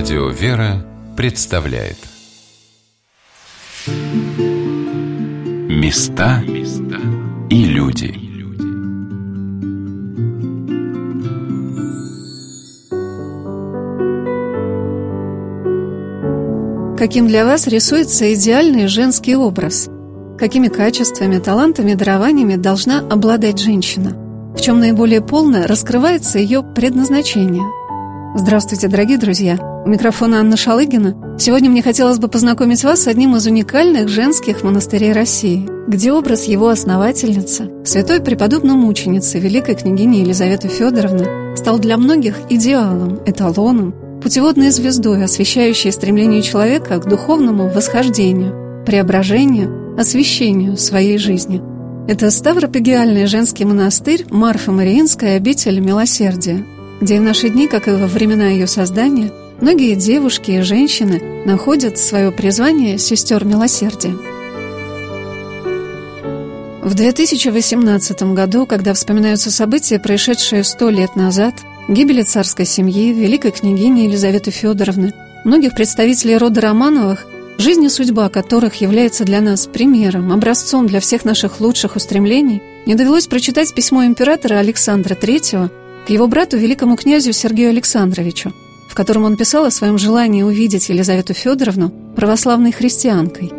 Радио «Вера» представляет Места и люди Каким для вас рисуется идеальный женский образ? Какими качествами, талантами, дарованиями должна обладать женщина? В чем наиболее полно раскрывается ее предназначение – Здравствуйте, дорогие друзья! У микрофона Анна Шалыгина. Сегодня мне хотелось бы познакомить вас с одним из уникальных женских монастырей России, где образ его основательницы, святой преподобной мученицы, великой княгини Елизаветы Федоровны, стал для многих идеалом, эталоном, путеводной звездой, освещающей стремление человека к духовному восхождению, преображению, освящению своей жизни. Это Ставропегиальный женский монастырь Марфа Мариинская обитель милосердия – где в наши дни, как и во времена ее создания, многие девушки и женщины находят свое призвание сестер милосердия. В 2018 году, когда вспоминаются события, происшедшие сто лет назад, гибели царской семьи, великой княгини Елизаветы Федоровны, многих представителей рода Романовых, жизнь и судьба которых является для нас примером, образцом для всех наших лучших устремлений, не довелось прочитать письмо императора Александра III к его брату, великому князю Сергею Александровичу, в котором он писал о своем желании увидеть Елизавету Федоровну православной христианкой.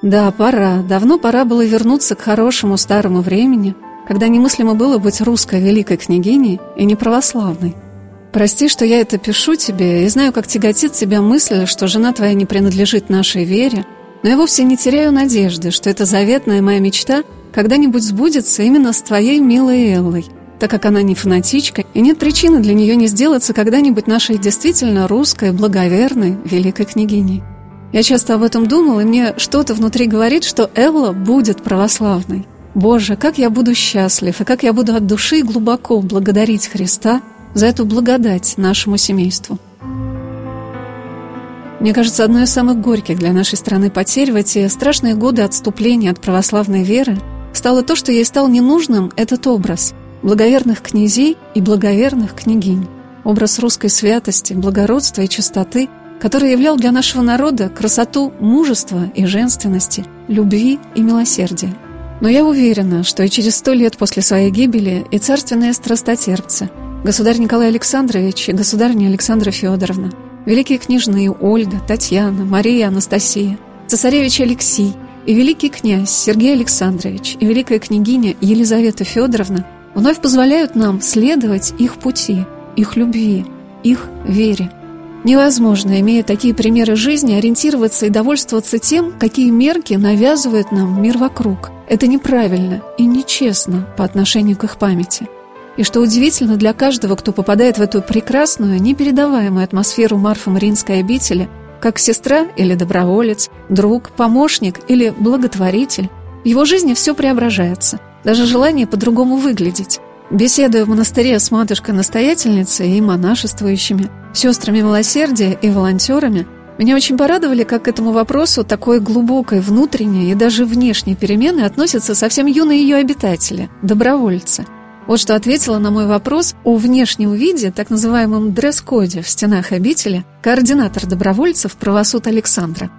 Да, пора, давно пора было вернуться к хорошему старому времени, когда немыслимо было быть русской великой княгиней и не православной. Прости, что я это пишу тебе, и знаю, как тяготит тебя мысль, что жена твоя не принадлежит нашей вере, но я вовсе не теряю надежды, что эта заветная моя мечта – когда-нибудь сбудется именно с твоей милой Эллой, так как она не фанатичка, и нет причины для нее не сделаться когда-нибудь нашей действительно русской, благоверной, великой княгиней. Я часто об этом думал, и мне что-то внутри говорит, что Элла будет православной. Боже, как я буду счастлив, и как я буду от души глубоко благодарить Христа за эту благодать нашему семейству. Мне кажется, одной из самых горьких для нашей страны потерь в эти страшные годы отступления от православной веры стало то, что ей стал ненужным этот образ благоверных князей и благоверных княгинь. Образ русской святости, благородства и чистоты, который являл для нашего народа красоту мужества и женственности, любви и милосердия. Но я уверена, что и через сто лет после своей гибели и царственные страстотерпцы, государь Николай Александрович и государыня Александра Федоровна, великие княжны Ольга, Татьяна, Мария, Анастасия, цесаревич Алексей – и великий князь Сергей Александрович и великая княгиня Елизавета Федоровна вновь позволяют нам следовать их пути, их любви, их вере. Невозможно, имея такие примеры жизни, ориентироваться и довольствоваться тем, какие мерки навязывает нам мир вокруг. Это неправильно и нечестно по отношению к их памяти. И что удивительно для каждого, кто попадает в эту прекрасную, непередаваемую атмосферу Марфа-Мариинской обители – как сестра или доброволец, друг, помощник или благотворитель. В его жизни все преображается, даже желание по-другому выглядеть. Беседуя в монастыре с матушкой-настоятельницей и монашествующими, сестрами милосердия и волонтерами, меня очень порадовали, как к этому вопросу такой глубокой внутренней и даже внешней перемены относятся совсем юные ее обитатели, добровольцы – вот что ответила на мой вопрос о внешнем виде, так называемом дресс-коде в стенах обители, координатор добровольцев правосуд Александра.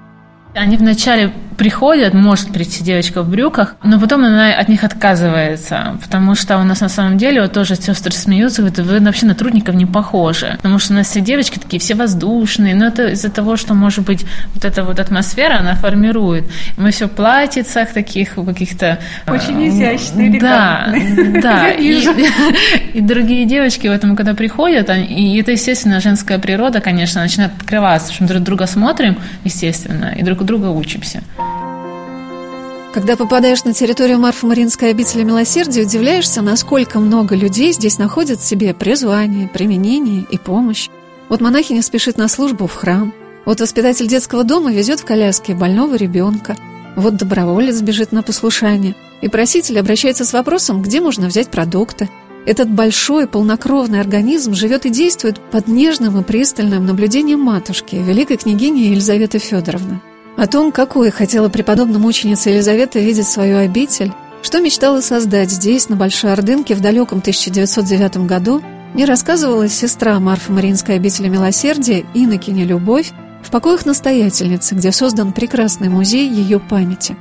Они вначале приходят, может прийти девочка в брюках, но потом она от них отказывается, потому что у нас на самом деле вот тоже сестры смеются, говорят, вы вообще на трудников не похожи, потому что у нас все девочки такие все воздушные, но это из-за того, что, может быть, вот эта вот атмосфера, она формирует. Мы все в платьицах таких, каких-то... Очень э, изящные, Да, да. И, и другие девочки в этом, когда приходят, и это, естественно, женская природа, конечно, начинает открываться, что мы друг друга смотрим, естественно, и друг друга учимся. Когда попадаешь на территорию Марфа-Маринской обители милосердия, удивляешься, насколько много людей здесь находят в себе призвание, применение и помощь. Вот монахиня спешит на службу в храм, вот воспитатель детского дома везет в коляске больного ребенка, вот доброволец бежит на послушание, и проситель обращается с вопросом, где можно взять продукты. Этот большой полнокровный организм живет и действует под нежным и пристальным наблюдением матушки, великой княгини Елизаветы Федоровны. О том, какой хотела преподобная мученица Елизавета видеть свою обитель, что мечтала создать здесь, на Большой Ордынке, в далеком 1909 году, Мне рассказывала сестра Марфа Мариинской обители милосердия Иннокеня Любовь в покоях настоятельницы, где создан прекрасный музей ее памяти.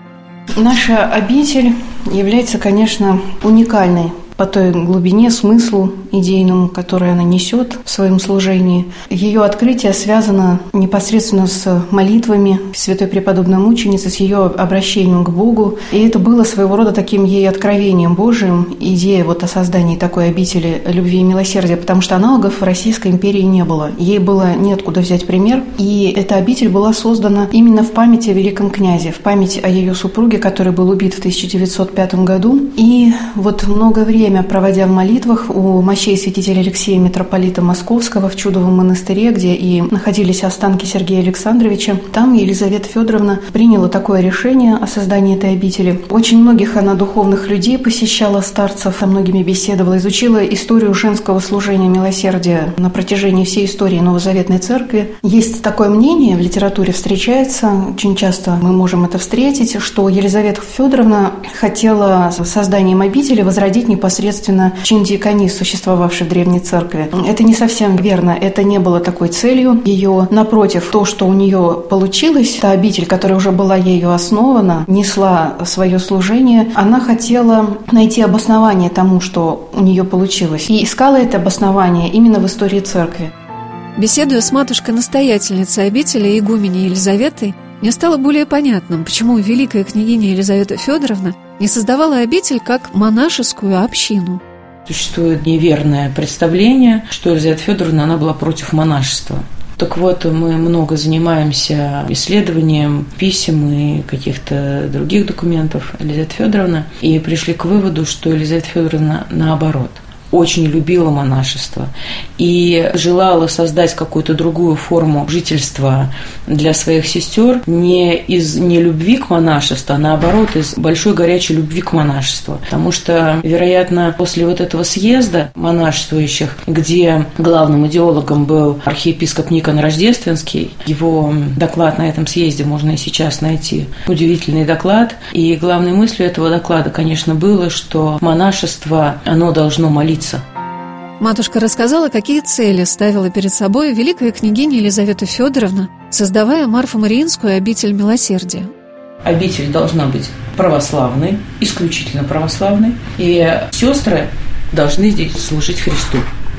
Наша обитель является, конечно, уникальной по той глубине, смыслу идейному, который она несет в своем служении. Ее открытие связано непосредственно с молитвами святой преподобной мученицы, с ее обращением к Богу. И это было своего рода таким ей откровением Божиим, идея вот о создании такой обители любви и милосердия, потому что аналогов в Российской империи не было. Ей было неоткуда взять пример. И эта обитель была создана именно в память о великом князе, в память о ее супруге, который был убит в 1905 году. И вот много времени время проводя в молитвах у мощей святителя Алексея Митрополита Московского в Чудовом монастыре, где и находились останки Сергея Александровича, там Елизавета Федоровна приняла такое решение о создании этой обители. Очень многих она духовных людей посещала, старцев, со многими беседовала, изучила историю женского служения милосердия на протяжении всей истории Новозаветной Церкви. Есть такое мнение, в литературе встречается, очень часто мы можем это встретить, что Елизавета Федоровна хотела созданием обители возродить непосредственно непосредственно чин диаконис, существовавший в Древней Церкви. Это не совсем верно, это не было такой целью ее. Напротив, то, что у нее получилось, та обитель, которая уже была ею основана, несла свое служение, она хотела найти обоснование тому, что у нее получилось. И искала это обоснование именно в истории Церкви. Беседуя с матушкой-настоятельницей обители игумени Елизаветой, мне стало более понятным, почему великая княгиня Елизавета Федоровна не создавала обитель как монашескую общину. Существует неверное представление, что Елизавета Федоровна она была против монашества. Так вот, мы много занимаемся исследованием писем и каких-то других документов Елизаветы Федоровны и пришли к выводу, что Елизавета Федоровна наоборот – очень любила монашество и желала создать какую-то другую форму жительства для своих сестер не из нелюбви к монашеству, а наоборот из большой горячей любви к монашеству. Потому что, вероятно, после вот этого съезда монашествующих, где главным идеологом был архиепископ Никон Рождественский, его доклад на этом съезде можно и сейчас найти. Удивительный доклад. И главной мыслью этого доклада, конечно, было, что монашество, оно должно молиться учиться. Матушка рассказала, какие цели ставила перед собой великая княгиня Елизавета Федоровна, создавая Марфу-Мариинскую обитель милосердия. Обитель должна быть православной, исключительно православной, и сестры должны здесь служить Христу.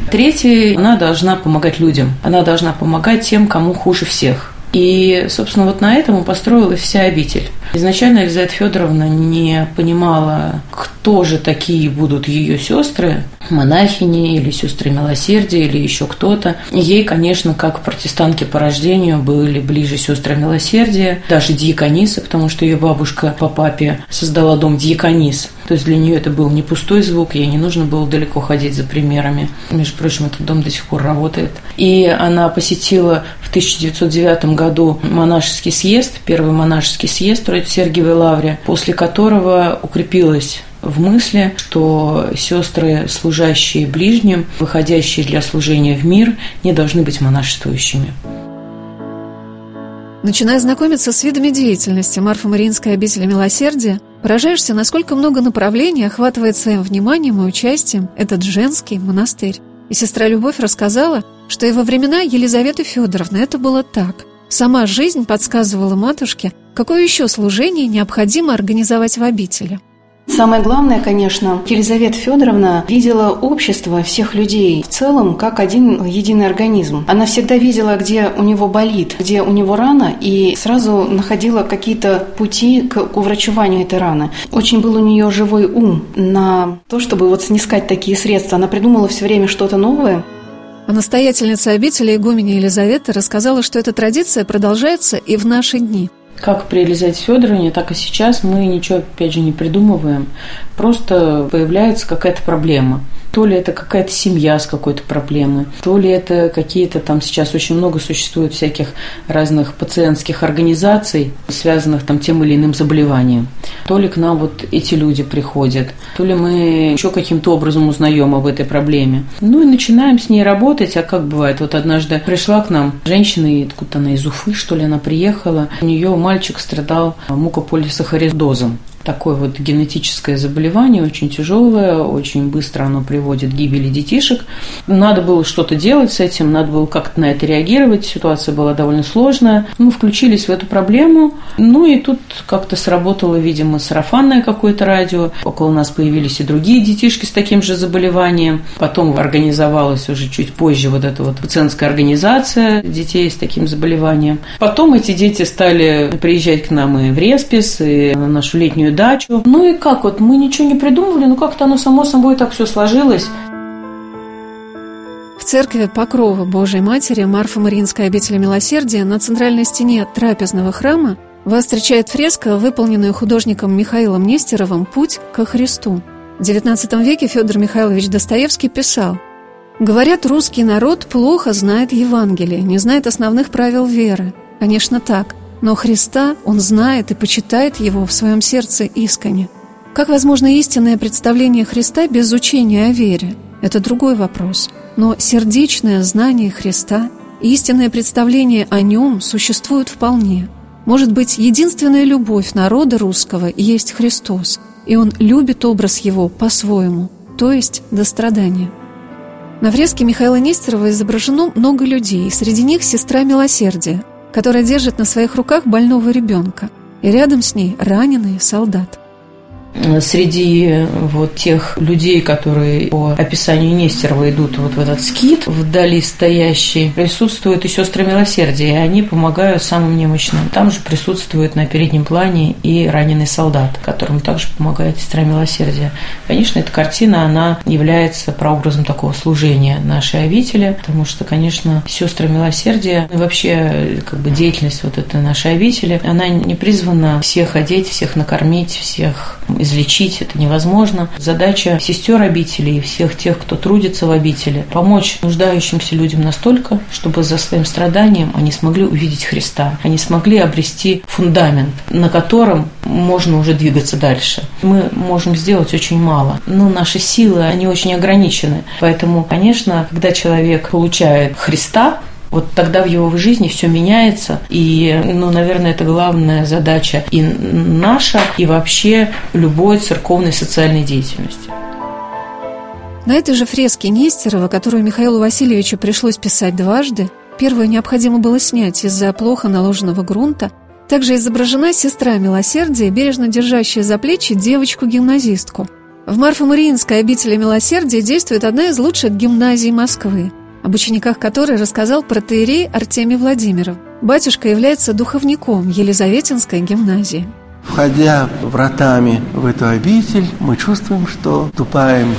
Третье, она должна помогать людям, она должна помогать тем, кому хуже всех. И, собственно, вот на этом построилась вся обитель. Изначально Елизавета Федоровна не понимала, кто же такие будут ее сестры, монахини или сестры милосердия или еще кто-то. Ей, конечно, как протестантки по рождению были ближе сестры милосердия, даже диаконисы, потому что ее бабушка по папе создала дом диаконис. То есть для нее это был не пустой звук, ей не нужно было далеко ходить за примерами. Между прочим, этот дом до сих пор работает. И она посетила 1909 году монашеский съезд, первый монашеский съезд в Сергиевой Лавре, после которого укрепилась в мысли, что сестры, служащие ближним, выходящие для служения в мир, не должны быть монашествующими. Начиная знакомиться с видами деятельности Марфа-Мариинской обители милосердия, поражаешься, насколько много направлений охватывает своим вниманием и участием этот женский монастырь. И сестра Любовь рассказала, что и во времена Елизаветы Федоровны это было так. Сама жизнь подсказывала матушке, какое еще служение необходимо организовать в обители – Самое главное, конечно, Елизавета Федоровна видела общество всех людей в целом как один единый организм. Она всегда видела, где у него болит, где у него рана, и сразу находила какие-то пути к, к уврачеванию этой раны. Очень был у нее живой ум на то, чтобы вот снискать такие средства. Она придумала все время что-то новое. А настоятельница обители игуменя Елизавета рассказала, что эта традиция продолжается и в наши дни – как при Елизавете Федоровне, так и сейчас мы ничего, опять же, не придумываем. Просто появляется какая-то проблема. То ли это какая-то семья с какой-то проблемой, то ли это какие-то там сейчас очень много существует всяких разных пациентских организаций, связанных там тем или иным заболеванием. То ли к нам вот эти люди приходят, то ли мы еще каким-то образом узнаем об этой проблеме. Ну и начинаем с ней работать, а как бывает, вот однажды пришла к нам женщина, откуда она из Уфы, что ли, она приехала, у нее мальчик страдал мукополисахаридозом. Такое вот генетическое заболевание, очень тяжелое, очень быстро оно приводит к гибели детишек. Надо было что-то делать с этим, надо было как-то на это реагировать, ситуация была довольно сложная. Мы включились в эту проблему, ну и тут как-то сработало, видимо, сарафанное какое-то радио. Около нас появились и другие детишки с таким же заболеванием. Потом организовалась уже чуть позже вот эта вот пациентская организация детей с таким заболеванием. Потом эти дети стали приезжать к нам и в Респис, и на нашу летнюю дачу. Ну и как вот, мы ничего не придумывали, но как-то оно само собой так все сложилось. В церкви Покрова Божией Матери Марфа-Мариинской обители милосердия на центральной стене трапезного храма вас встречает фреска, выполненная художником Михаилом Нестеровым «Путь ко Христу». В XIX веке Федор Михайлович Достоевский писал «Говорят, русский народ плохо знает Евангелие, не знает основных правил веры. Конечно, так, но Христа он знает и почитает его в своем сердце искренне. Как возможно истинное представление Христа без учения о вере? Это другой вопрос. Но сердечное знание Христа, истинное представление о нем существует вполне – может быть, единственная любовь народа русского есть Христос, и он любит образ его по-своему, то есть до страдания. На фреске Михаила Нестерова изображено много людей, среди них сестра милосердия, которая держит на своих руках больного ребенка, и рядом с ней раненый солдат среди вот тех людей, которые по описанию Нестерова идут вот в этот скит, вдали стоящий, присутствуют и сестры милосердия, и они помогают самым немощным. Там же присутствует на переднем плане и раненый солдат, которому также помогает сестра милосердия. Конечно, эта картина, она является прообразом такого служения нашей обители, потому что, конечно, сестры милосердия и вообще как бы деятельность вот этой нашей обители, она не призвана всех одеть, всех накормить, всех излечить это невозможно. Задача сестер обители и всех тех, кто трудится в обители, помочь нуждающимся людям настолько, чтобы за своим страданием они смогли увидеть Христа, они смогли обрести фундамент, на котором можно уже двигаться дальше. Мы можем сделать очень мало, но наши силы, они очень ограничены. Поэтому, конечно, когда человек получает Христа, вот тогда в его жизни все меняется. И, ну, наверное, это главная задача и наша, и вообще любой церковной социальной деятельности. На этой же фреске Нестерова, которую Михаилу Васильевичу пришлось писать дважды, первую необходимо было снять из-за плохо наложенного грунта, также изображена сестра милосердия, бережно держащая за плечи девочку-гимназистку. В Марфо-Мариинской обители милосердия действует одна из лучших гимназий Москвы – об учениках которой рассказал протеерей Артемий Владимиров. Батюшка является духовником Елизаветинской гимназии. Входя вратами в эту обитель, мы чувствуем, что ступаем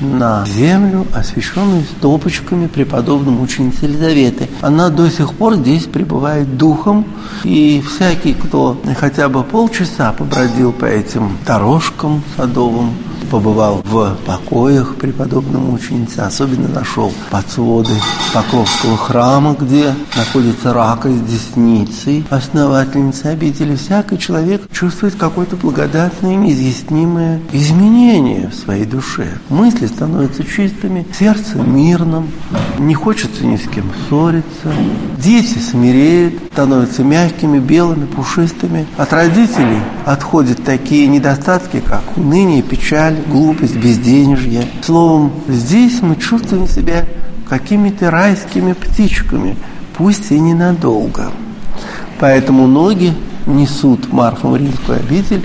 на землю, освященную стопочками преподобной мученицы Елизаветы. Она до сих пор здесь пребывает духом, и всякий, кто хотя бы полчаса побродил по этим дорожкам садовым, побывал в покоях преподобной мученицы, особенно нашел под своды Покровского храма, где находится рака с десницей основательницы обители. Всякий человек чувствует какое-то благодатное, неизъяснимое изменение в своей душе. Мысли становятся чистыми, сердце мирным, не хочется ни с кем ссориться. Дети смиреют, становятся мягкими, белыми, пушистыми. От родителей отходят такие недостатки, как уныние, печаль, глупость, безденежье. Словом, здесь мы чувствуем себя какими-то райскими птичками, пусть и ненадолго. Поэтому ноги несут Марфу Римскую обитель,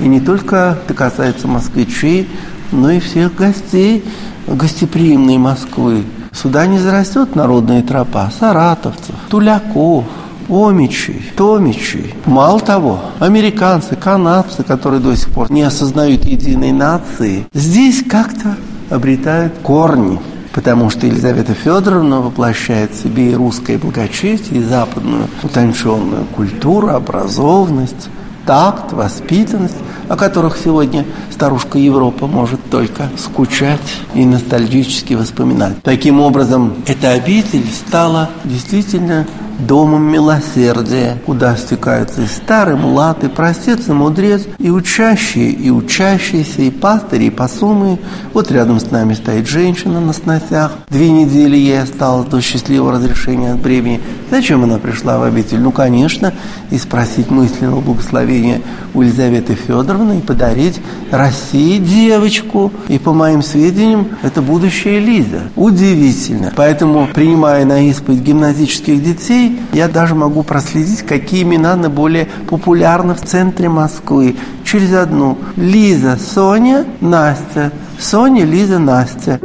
и не только это касается москвичей, но и всех гостей гостеприимной Москвы. Сюда не зарастет народная тропа саратовцев, туляков, омичей, томичей. Мало того, американцы, канадцы, которые до сих пор не осознают единой нации, здесь как-то обретают корни. Потому что Елизавета Федоровна воплощает в себе и русское благочестие, и западную утонченную культуру, образованность, такт, воспитанность, о которых сегодня старушка Европа может только скучать и ностальгически воспоминать. Таким образом, эта обитель стала действительно домом милосердия, куда стекаются и старый, млад, и простец, и мудрец, и учащие, и учащиеся, и пастыри, и посумы. Вот рядом с нами стоит женщина на сносях. Две недели ей осталось до счастливого разрешения от бремени. Зачем она пришла в обитель? Ну, конечно, и спросить мысленного благословения у Елизаветы Федоровны и подарить России девочку. И по моим сведениям, это будущая Лиза. Удивительно. Поэтому, принимая на исповедь гимназических детей, я даже могу проследить, какие имена наиболее популярны в центре Москвы. Через одну. Лиза, Соня, Настя. Соня, Лиза, Настя.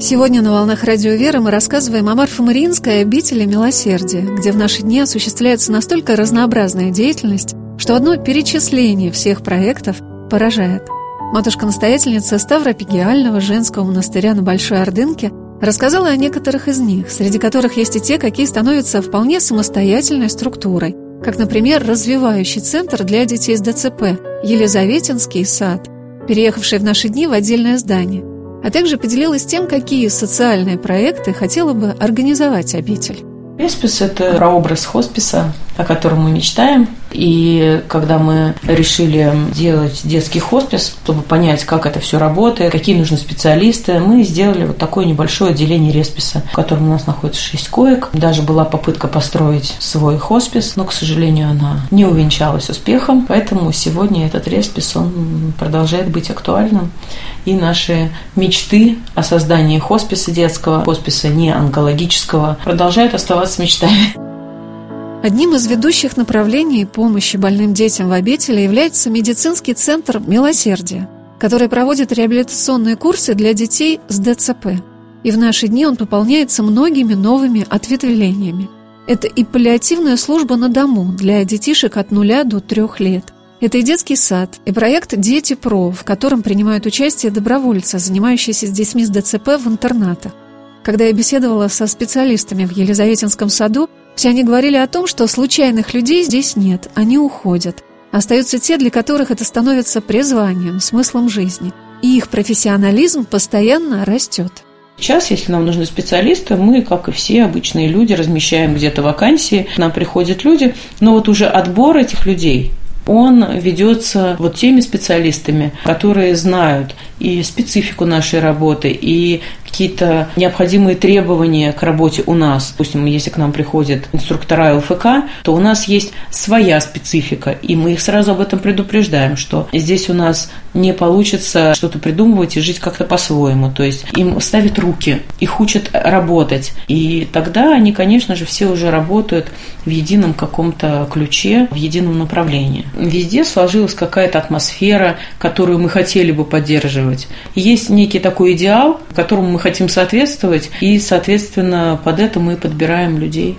Сегодня на «Волнах Радио Веры» мы рассказываем о Марфо-Мариинской обители милосердия, где в наши дни осуществляется настолько разнообразная деятельность, что одно перечисление всех проектов поражает. Матушка-настоятельница Ставропигиального женского монастыря на Большой Ордынке рассказала о некоторых из них, среди которых есть и те, какие становятся вполне самостоятельной структурой, как, например, развивающий центр для детей с ДЦП «Елизаветинский сад», переехавший в наши дни в отдельное здание – а также поделилась тем, какие социальные проекты хотела бы организовать обитель. Респис – это прообраз хосписа, о котором мы мечтаем. И когда мы решили делать детский хоспис, чтобы понять, как это все работает, какие нужны специалисты, мы сделали вот такое небольшое отделение респиса, в котором у нас находится 6 коек. Даже была попытка построить свой хоспис, но, к сожалению, она не увенчалась успехом. Поэтому сегодня этот респис, он продолжает быть актуальным. И наши мечты о создании хосписа детского, хосписа не онкологического, продолжают оставаться мечтами. Одним из ведущих направлений помощи больным детям в обители является медицинский центр «Милосердие», который проводит реабилитационные курсы для детей с ДЦП. И в наши дни он пополняется многими новыми ответвлениями. Это и паллиативная служба на дому для детишек от нуля до трех лет. Это и детский сад, и проект «Дети ПРО», в котором принимают участие добровольцы, занимающиеся с детьми с ДЦП в интернатах. Когда я беседовала со специалистами в Елизаветинском саду, все они говорили о том, что случайных людей здесь нет, они уходят. Остаются те, для которых это становится призванием, смыслом жизни. И их профессионализм постоянно растет. Сейчас, если нам нужны специалисты, мы, как и все обычные люди, размещаем где-то вакансии, к нам приходят люди, но вот уже отбор этих людей, он ведется вот теми специалистами, которые знают и специфику нашей работы, и какие-то необходимые требования к работе у нас. Допустим, если к нам приходят инструктора ЛФК, то у нас есть своя специфика, и мы их сразу об этом предупреждаем, что здесь у нас не получится что-то придумывать и жить как-то по-своему. То есть им ставят руки, их учат работать. И тогда они, конечно же, все уже работают в едином каком-то ключе, в едином направлении. Везде сложилась какая-то атмосфера, которую мы хотели бы поддерживать. Есть некий такой идеал, которому мы хотим соответствовать, и, соответственно, под это мы подбираем людей.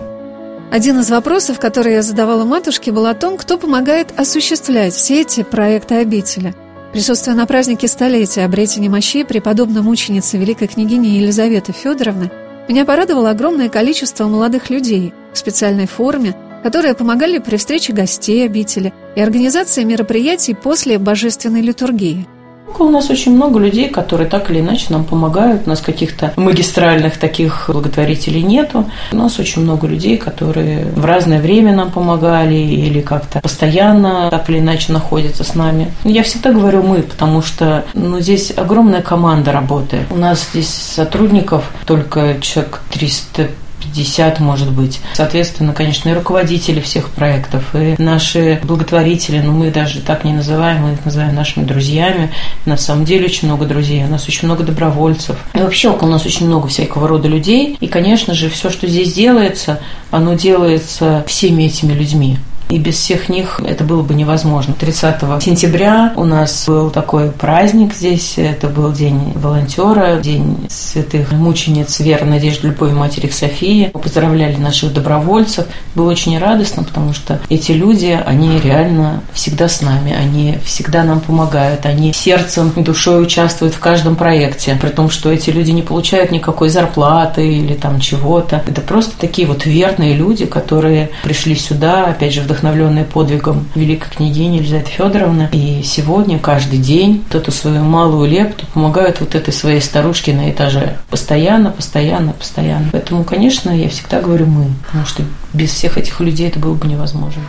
Один из вопросов, который я задавала матушке, был о том, кто помогает осуществлять все эти проекты обители. Присутствуя на празднике столетия обретения мощей преподобной мученицы великой княгини Елизаветы Федоровны, меня порадовало огромное количество молодых людей в специальной форме, которые помогали при встрече гостей обители и организации мероприятий после божественной литургии – у нас очень много людей, которые так или иначе нам помогают. У нас каких-то магистральных таких благотворителей нету. У нас очень много людей, которые в разное время нам помогали или как-то постоянно так или иначе находятся с нами. Я всегда говорю «мы», потому что ну, здесь огромная команда работает. У нас здесь сотрудников только человек 300 50, может быть. Соответственно, конечно, и руководители всех проектов, и наши благотворители, ну, мы даже так не называем, мы их называем нашими друзьями. На самом деле очень много друзей, у нас очень много добровольцев. И вообще около нас очень много всякого рода людей. И, конечно же, все, что здесь делается, оно делается всеми этими людьми. И без всех них это было бы невозможно. 30 сентября у нас был такой праздник здесь. Это был день волонтера, день святых мучениц веры, надежды, любовь матери Софии. Мы поздравляли наших добровольцев. Было очень радостно, потому что эти люди, они реально всегда с нами. Они всегда нам помогают. Они сердцем, душой участвуют в каждом проекте. При том, что эти люди не получают никакой зарплаты или там чего-то. Это просто такие вот верные люди, которые пришли сюда, опять же, вдохновленные вдохновленные подвигом великой княгини Елизаветы Федоровны. И сегодня, каждый день, вот эту свою малую лепту помогают вот этой своей старушке на этаже. Постоянно, постоянно, постоянно. Поэтому, конечно, я всегда говорю «мы», потому что без всех этих людей это было бы невозможно.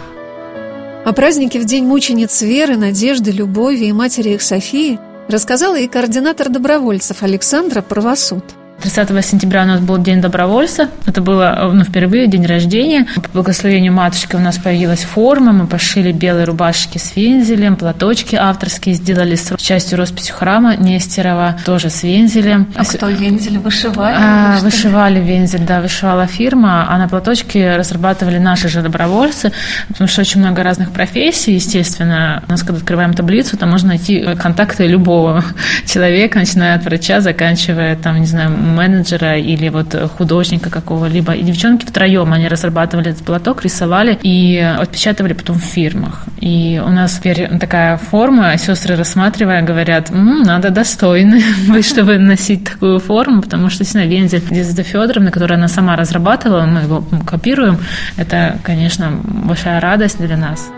О празднике в День мучениц Веры, Надежды, Любови и матери их Софии рассказала и координатор добровольцев Александра Правосуд. 30 сентября у нас был День добровольца. Это было ну, впервые день рождения. По благословению матушки у нас появилась форма. Мы пошили белые рубашки с вензелем, платочки авторские сделали с частью росписи храма Нестерова, тоже с вензелем. А кто вензель вышивали? А, вышивали вензель, да, вышивала фирма, а на платочке разрабатывали наши же добровольцы, потому что очень много разных профессий, естественно. У нас, когда открываем таблицу, там можно найти контакты любого человека, начиная от врача, заканчивая, там, не знаю, менеджера или вот художника какого-либо. И девчонки втроем, они разрабатывали этот платок, рисовали и отпечатывали потом в фирмах. И у нас теперь такая форма, сестры рассматривая, говорят, М, надо достойны быть, чтобы носить такую форму, потому что, действительно, вензель Лизавета Федоровна, которую она сама разрабатывала, мы его копируем, это, конечно, большая радость для нас.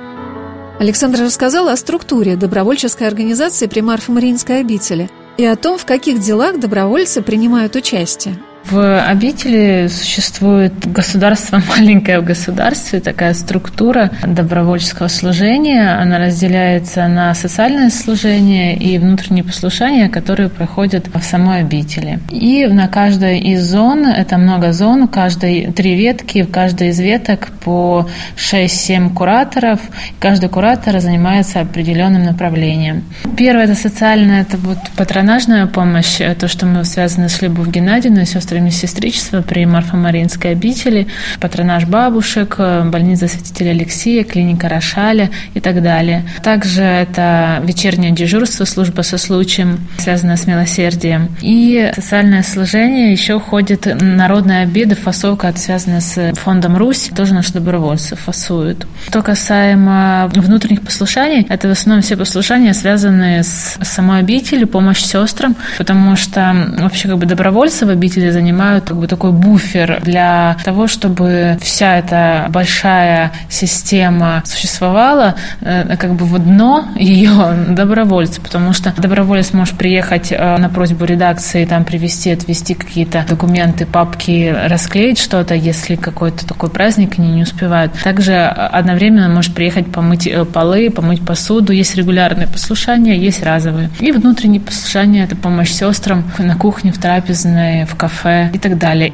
Александра рассказала о структуре добровольческой организации при Марфо-Мариинской обители и о том, в каких делах добровольцы принимают участие. В обители существует государство, маленькое в государстве, такая структура добровольческого служения. Она разделяется на социальное служение и внутреннее послушание, которые проходят в самой обители. И на каждой из зон, это много зон, каждой три ветки, в каждой из веток по 6-7 кураторов. Каждый куратор занимается определенным направлением. Первое – это социальное, это вот патронажная помощь, то, что мы связаны с Любовью Геннадьевной, сестрой сестрами сестричества при Марфомаринской обители, патронаж бабушек, больница святителя Алексея, клиника Рошаля и так далее. Также это вечернее дежурство, служба со случаем, связанная с милосердием. И социальное служение еще ходит народные обеды, фасовка, связанная с фондом Русь, тоже наши добровольцы фасуют. Что касаемо внутренних послушаний, это в основном все послушания, связанные с самой обителью, помощь сестрам, потому что вообще как бы добровольцы в обители занимают как бы такой буфер для того, чтобы вся эта большая система существовала, э, как бы в дно ее добровольцы, потому что доброволец может приехать э, на просьбу редакции, там привезти, отвезти какие-то документы, папки, расклеить что-то, если какой-то такой праздник они не успевают. Также одновременно может приехать помыть э, полы, помыть посуду. Есть регулярные послушания, есть разовые. И внутренние послушания – это помощь сестрам на кухне, в трапезной, в кафе, кафе и так далее.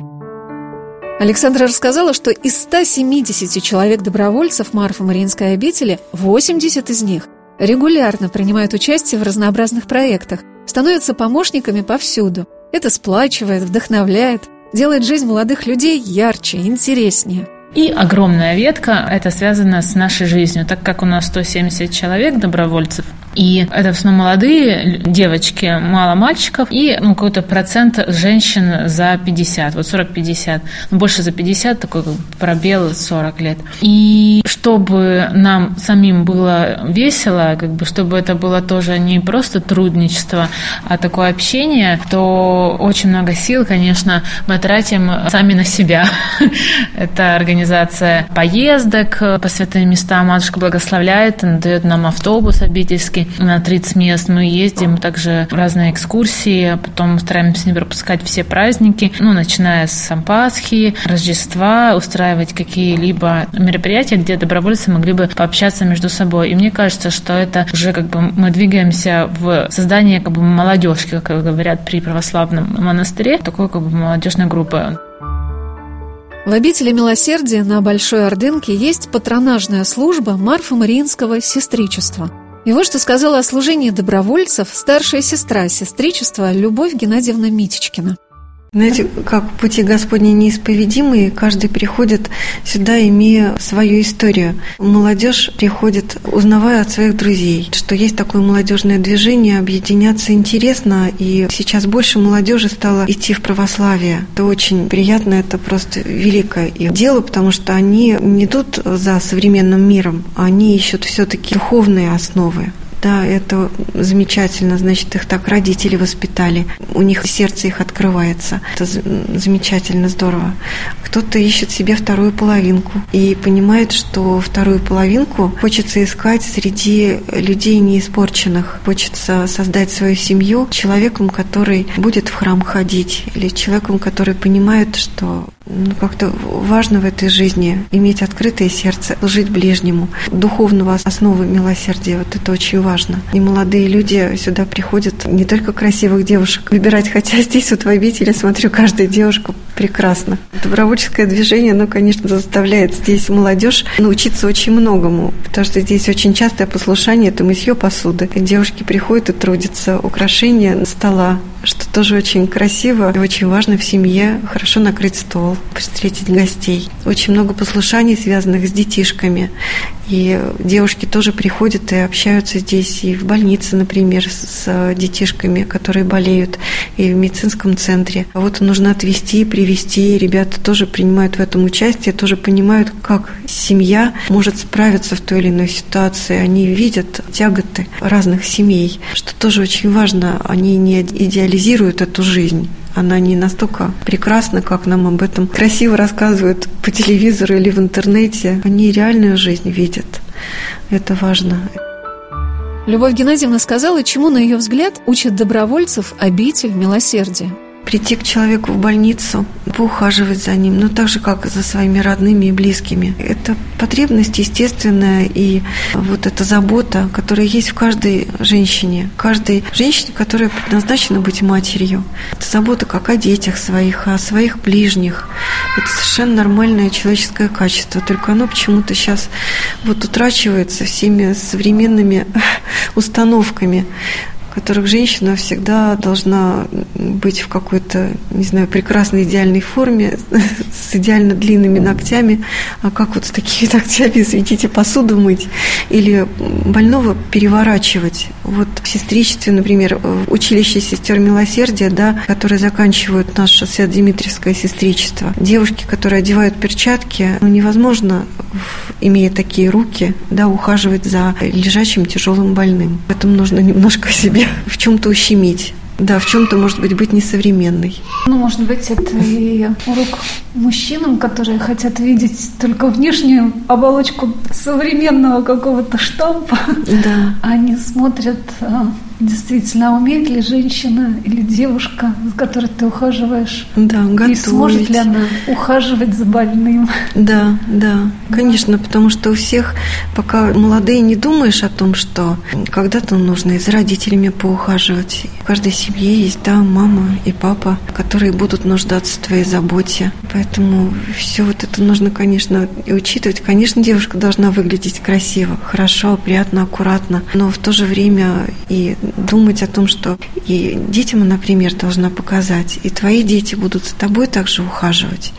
Александра рассказала, что из 170 человек-добровольцев Марфа-Мариинской обители 80 из них регулярно принимают участие в разнообразных проектах, становятся помощниками повсюду. Это сплачивает, вдохновляет, делает жизнь молодых людей ярче, интереснее. И огромная ветка, это связано с нашей жизнью, так как у нас 170 человек добровольцев, и это в основном молодые девочки, мало мальчиков, и ну, какой-то процент женщин за 50, вот 40-50. Ну, больше за 50, такой пробел 40 лет. И чтобы нам самим было весело, как бы, чтобы это было тоже не просто трудничество, а такое общение, то очень много сил, конечно, мы тратим сами на себя. Это организация поездок по святым местам. Матушка благословляет, дает нам автобус обительский, на 30 мест. Мы ездим также разные экскурсии, потом стараемся не пропускать все праздники, ну, начиная с Пасхи, Рождества, устраивать какие-либо мероприятия, где добровольцы могли бы пообщаться между собой. И мне кажется, что это уже как бы мы двигаемся в создание как бы молодежки, как говорят при православном монастыре, такой как бы молодежной группы. В обители милосердия на Большой Ордынке есть патронажная служба Марфа-Мариинского сестричества – и вот что сказала о служении добровольцев старшая сестра сестричества Любовь Геннадьевна Митичкина. Знаете, как пути Господни неисповедимые, каждый приходит сюда, имея свою историю. Молодежь приходит, узнавая от своих друзей, что есть такое молодежное движение, объединяться интересно, и сейчас больше молодежи стало идти в православие. Это очень приятно, это просто великое их дело, потому что они не идут за современным миром, они ищут все-таки духовные основы да, это замечательно, значит, их так родители воспитали, у них сердце их открывается. Это замечательно, здорово. Кто-то ищет себе вторую половинку и понимает, что вторую половинку хочется искать среди людей неиспорченных. Хочется создать свою семью человеком, который будет в храм ходить, или человеком, который понимает, что ну, как-то важно в этой жизни иметь открытое сердце, служить ближнему. Духовного основы милосердия, вот это очень важно. И молодые люди сюда приходят не только красивых девушек выбирать, хотя здесь вот в обители, смотрю, каждая девушка прекрасна. Добровольческое движение, оно, конечно, заставляет здесь молодежь научиться очень многому, потому что здесь очень частое послушание – это мытье посуды. Девушки приходят и трудятся, украшения стола, что тоже очень красиво и очень важно в семье хорошо накрыть стол, встретить гостей. Очень много послушаний, связанных с детишками. И девушки тоже приходят и общаются здесь и в больнице, например, с детишками, которые болеют, и в медицинском центре. А вот нужно отвезти, привести. Ребята тоже принимают в этом участие, тоже понимают, как семья может справиться в той или иной ситуации. Они видят тяготы разных семей, что тоже очень важно. Они не идеализируют эту жизнь она не настолько прекрасна, как нам об этом красиво рассказывают по телевизору или в интернете. Они реальную жизнь видят. Это важно. Любовь Геннадьевна сказала, чему, на ее взгляд, учат добровольцев обитель милосердия прийти к человеку в больницу, поухаживать за ним, ну так же, как за своими родными и близкими. Это потребность естественная и вот эта забота, которая есть в каждой женщине, каждой женщине, которая предназначена быть матерью. Это забота как о детях своих, о своих ближних. Это совершенно нормальное человеческое качество, только оно почему-то сейчас вот утрачивается всеми современными установками которых женщина всегда должна быть в какой-то, не знаю, прекрасной идеальной форме, с идеально длинными ногтями, а как вот с такими ногтями, извините, посуду мыть или больного переворачивать. Вот в сестричестве, например, в училище сестер милосердия, да, которые заканчивают наше Свято-Дмитриевское сестричество, девушки, которые одевают перчатки, ну, невозможно, имея такие руки, да, ухаживать за лежачим тяжелым больным. Поэтому нужно немножко себе в чем-то ущемить. Да, в чем-то, может быть, быть несовременной. Ну, может быть, это и урок мужчинам, которые хотят видеть только внешнюю оболочку современного какого-то штампа. Да. Они смотрят а, действительно, умеет ли женщина или девушка, за которой ты ухаживаешь, да, готовить. и сможет ли она ухаживать за больным. Да, да, конечно, потому что у всех, пока молодые, не думаешь о том, что когда-то нужно и за родителями поухаживать. В каждой семье есть, да, мама и папа, которые будут нуждаться в твоей заботе. Поэтому все вот это нужно, конечно, и учитывать. Конечно, девушка должна выглядеть красиво, хорошо, приятно, аккуратно, но в то же время и думать о том, что и детям, например, должна показать, и твои дети будут за тобой также ухаживать.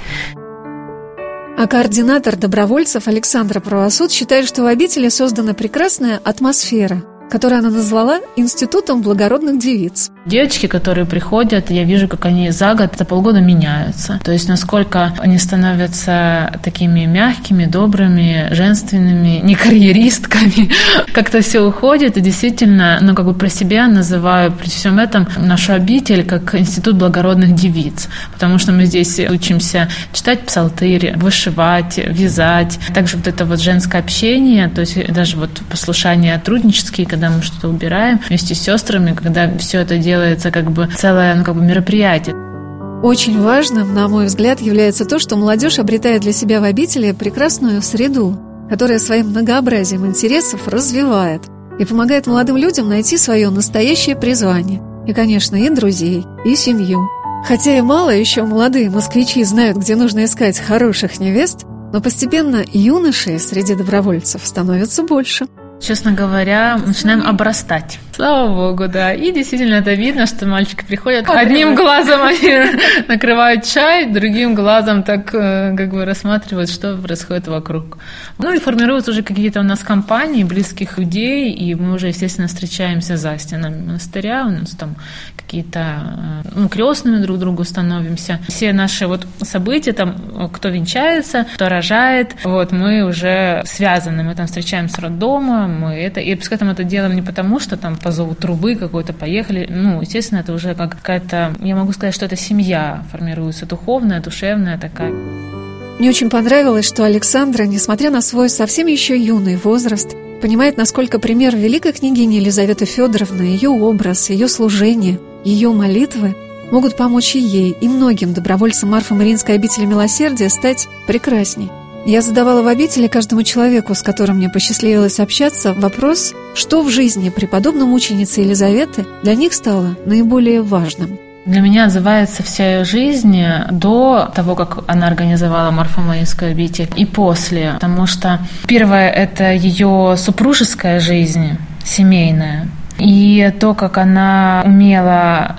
А координатор добровольцев Александра Правосуд считает, что в обители создана прекрасная атмосфера – который она назвала Институтом благородных девиц. Девочки, которые приходят, я вижу, как они за год, за полгода меняются. То есть насколько они становятся такими мягкими, добрыми, женственными, не карьеристками. Как-то все уходит. И действительно, ну как бы про себя называю при всем этом нашу обитель как Институт благородных девиц. Потому что мы здесь учимся читать псалтырь, вышивать, вязать. Также вот это вот женское общение, то есть даже вот послушания труднические, когда мы что-то убираем вместе с сестрами, когда все это делается как бы целое ну, как бы мероприятие. Очень важным, на мой взгляд, является то, что молодежь обретает для себя в обители прекрасную среду, которая своим многообразием интересов развивает и помогает молодым людям найти свое настоящее призвание. И, конечно, и друзей, и семью. Хотя и мало еще молодые москвичи знают, где нужно искать хороших невест, но постепенно юношей среди добровольцев становится больше – честно говоря, начинаем обрастать. Слава богу, да. И действительно это видно, что мальчики приходят, одним глазом они накрывают чай, другим глазом так э, как бы рассматривают, что происходит вокруг. Ну и формируются уже какие-то у нас компании близких людей, и мы уже, естественно, встречаемся за стенами монастыря, у нас там какие-то, э, ну, крестными друг другу становимся. Все наши вот события, там, кто венчается, кто рожает, вот, мы уже связаны, мы там встречаемся с роддомом, мы это, и пускай там это делаем не потому, что там позовут трубы какой-то, поехали, ну, естественно, это уже как какая-то, я могу сказать, что это семья формируется, духовная, душевная такая. Мне очень понравилось, что Александра, несмотря на свой совсем еще юный возраст, понимает, насколько пример великой княгини Елизаветы Федоровны, ее образ, ее служение, ее молитвы могут помочь и ей, и многим добровольцам Марфа-Мариинской обители милосердия стать прекрасней. Я задавала в обители каждому человеку, с которым мне посчастливилось общаться, вопрос, что в жизни преподобной мученицы Елизаветы для них стало наиболее важным. Для меня отзывается вся ее жизнь до того, как она организовала Марфомаинскую обитель, и после. Потому что первое – это ее супружеская жизнь, семейная. И то, как она умела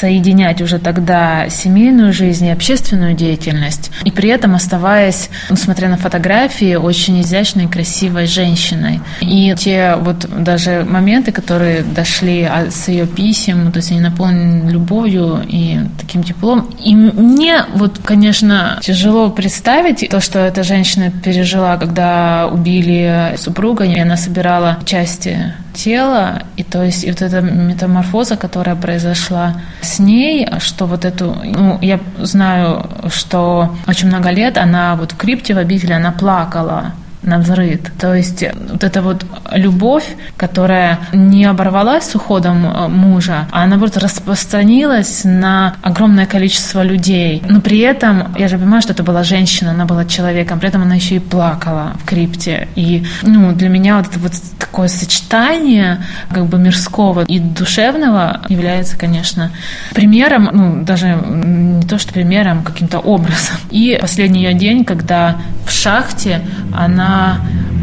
соединять уже тогда семейную жизнь и общественную деятельность, и при этом оставаясь, несмотря на фотографии, очень изящной, красивой женщиной. И те вот даже моменты, которые дошли с ее писем, то есть они наполнены любовью и таким теплом. И мне вот, конечно, тяжело представить то, что эта женщина пережила, когда убили супруга, и она собирала части тела, и то есть и вот эта метаморфоза, которая произошла с ней, что вот эту, ну, я знаю, что очень много лет она вот в крипте в обители, она плакала, на взрыв. То есть э, вот эта вот любовь, которая не оборвалась с уходом э, мужа, а наоборот распространилась на огромное количество людей. Но при этом, я же понимаю, что это была женщина, она была человеком, при этом она еще и плакала в крипте. И ну, для меня вот это вот такое сочетание как бы мирского и душевного является, конечно, примером, ну, даже не то, что примером, каким-то образом. И последний ее день, когда в шахте она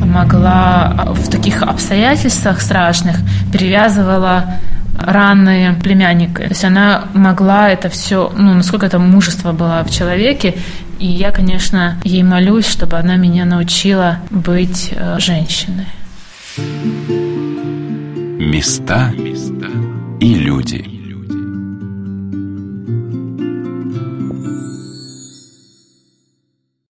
могла в таких обстоятельствах страшных перевязывала раны племянника. То есть она могла это все, ну, насколько это мужество было в человеке. И я, конечно, ей молюсь, чтобы она меня научила быть э, женщиной. Места и люди.